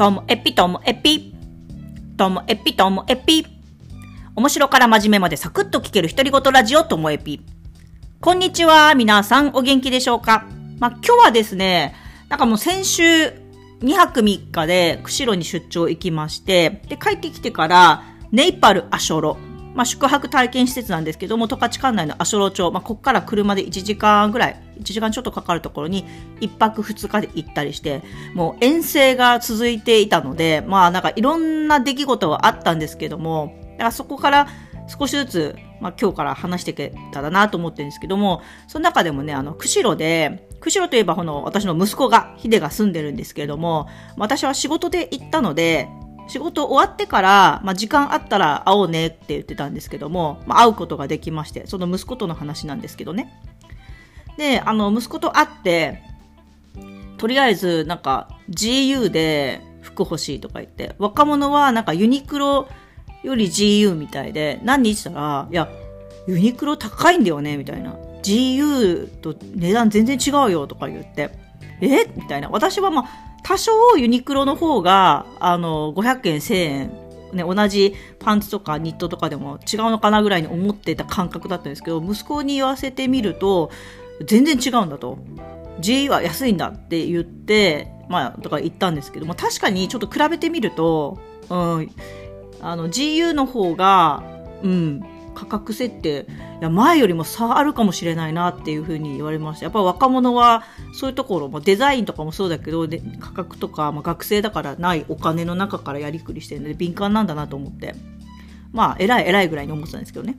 ともえぴともえぴ。ともえぴともえぴ。面白から真面目までサクッと聞ける独り言ラジオともえぴ。こんにちは。皆さんお元気でしょうか？まあ、今日はですね、なんかもう先週2泊3日で釧路に出張行きまして、で、帰ってきてからネイパルアショロ。まあ、宿泊体験施設なんですけども、十勝管内の足呂町、まあ、ここから車で1時間ぐらい、1時間ちょっとかかるところに、1泊2日で行ったりして、もう遠征が続いていたので、まあなんかいろんな出来事はあったんですけども、だからそこから少しずつ、まあ今日から話していけたらなと思ってるんですけども、その中でもね、あの、釧路で、釧路といえばこの私の息子が、ヒデが住んでるんですけれども、私は仕事で行ったので、仕事終わってから、まあ、時間あったら会おうねって言ってたんですけども、まあ、会うことができまして、その息子との話なんですけどね。で、あの、息子と会って、とりあえず、なんか、GU で服欲しいとか言って、若者はなんかユニクロより GU みたいで、何日したら、いや、ユニクロ高いんだよね、みたいな。GU と値段全然違うよとか言って、え？みたいな。私はまあ、多少ユニクロの方が、あの、500円、1000円、ね、同じパンツとかニットとかでも違うのかなぐらいに思ってた感覚だったんですけど、息子に言わせてみると、全然違うんだと。GE は安いんだって言って、まあ、だか言ったんですけども、確かにちょっと比べてみると、うん、あの、GU の方が、うん、価格設定、いや前よりも差あるかもしれないなっていうふうに言われました。やっぱ若者はそういうところ、まあ、デザインとかもそうだけど、で価格とか、まあ、学生だからないお金の中からやりくりしてるので敏感なんだなと思って、まあ、偉い偉いぐらいに思ってたんですけどね。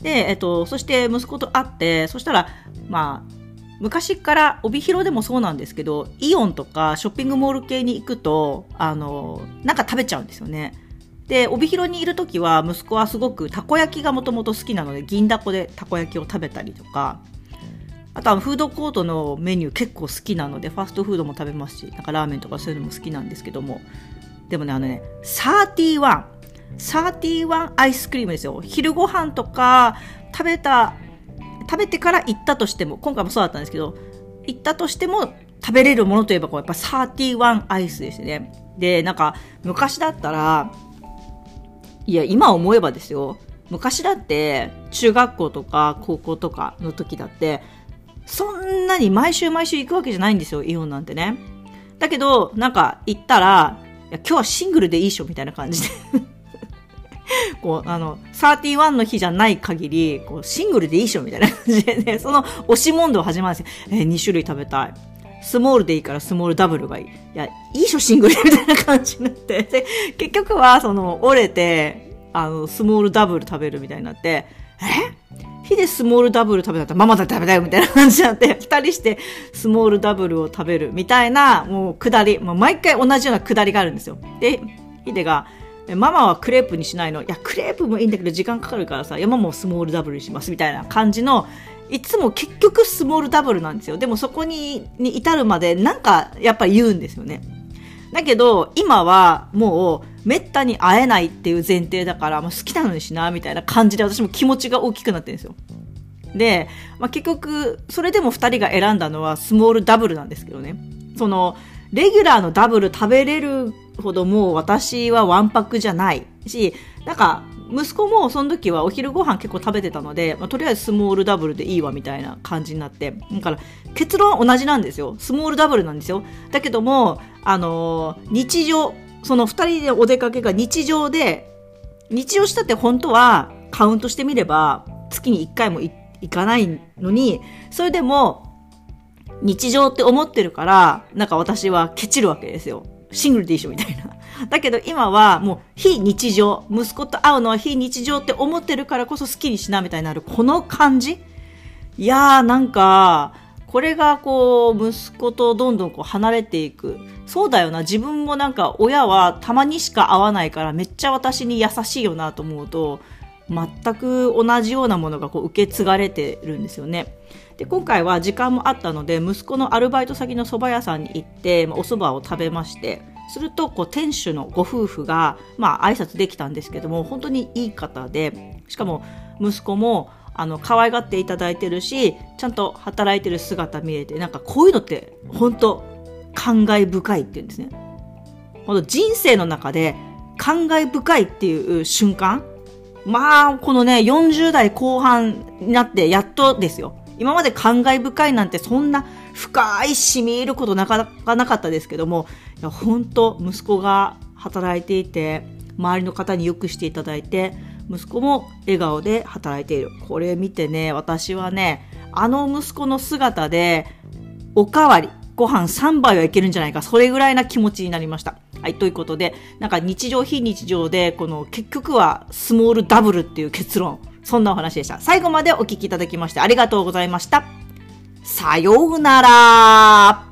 で、えっと、そして息子と会って、そしたら、まあ、昔から帯広でもそうなんですけど、イオンとかショッピングモール系に行くと、あの、なんか食べちゃうんですよね。で、帯広にいる時は息子はすごくたこ焼きがもともと好きなので、銀だこでたこ焼きを食べたりとか、あとはフードコートのメニュー結構好きなので、ファストフードも食べますし、なんかラーメンとかそういうのも好きなんですけども、でもね、あのね、31、31アイスクリームですよ。昼ご飯とか食べた、食べてから行ったとしても、今回もそうだったんですけど、行ったとしても食べれるものといえばこうやっぱ31アイスですね。で、なんか昔だったら、いや、今思えばですよ。昔だって、中学校とか高校とかの時だって、そんなに毎週毎週行くわけじゃないんですよ、イオンなんてね。だけど、なんか行ったら、いや今日はシングルでいいっしょみたいな感じで こう、あの、31の日じゃない限り、こう、シングルでいいっしょみたいな感じでね、その押し問答始まるんですよ。えー、2種類食べたい。スモールでいいからスモールダブルがいい。いや、いいしょ、シングルみたいな感じになって。で、結局は、その、折れて、あの、スモールダブル食べるみたいになって、え？ヒデスモールダブル食べたったらママだって食べたよみたいな感じになって、二人してスモールダブルを食べるみたいな、もう下り、もう毎回同じような下りがあるんですよ。で、ヒデが、ママはクレープにしないの？いや、クレープもいいんだけど時間かかるからさ、山もスモールダブルにしますみたいな感じの、いつも結局スモールダブルなんですよ。でもそこにに至るまでなんかやっぱり言うんですよね。だけど今はもうめったに会えないっていう前提だからもう好きなのにしなみたいな感じで私も気持ちが大きくなってるんですよ。で、まあ、結局それでも2人が選んだのはスモールダブルなんですけどね。そのレギュラーのダブル食べれるほどもう私はわんぱくじゃないし、なんか息子もその時はお昼ご飯結構食べてたので、まあ、とりあえずスモールダブルでいいわみたいな感じになって、だから結論は同じなんですよ。スモールダブルなんですよ。だけども、あのー、日常、その二人でお出かけが日常で、日常したって本当はカウントしてみれば月に一回も行かないのに、それでも日常って思ってるから、なんか私はケチるわけですよ。シングルでいいしょみたいな。だけど今はもう非日常、息子と会うのは非日常って思ってるからこそ好きにしなみたいになるこの感じいやーなんか、これがこう、息子とどんどんこう離れていく。そうだよな、自分もなんか親はたまにしか会わないからめっちゃ私に優しいよなと思うと、全く同じようなものがこう受け継がれてるんですよね。で今回は時間もあったので息子のアルバイト先の蕎麦屋さんに行って、まあ、お蕎麦を食べましてするとこう店主のご夫婦が、まあ挨拶できたんですけども本当にいい方でしかも息子もあの可愛がっていただいてるしちゃんと働いてる姿見えてなんかこういうのって本当感慨深いっていうんですねほんと人生の中で感慨深いっていう瞬間まあ、このね、40代後半になってやっとですよ。今まで感慨深いなんてそんな深い染み入ることなかなかなかったですけども、いや本当息子が働いていて、周りの方によくしていただいて、息子も笑顔で働いている。これ見てね、私はね、あの息子の姿で、おかわり、ご飯3杯はいけるんじゃないか、それぐらいな気持ちになりました。はい、ということで、なんか日常非日常で、この結局はスモールダブルっていう結論。そんなお話でした。最後までお聞きいただきましてありがとうございました。さようなら。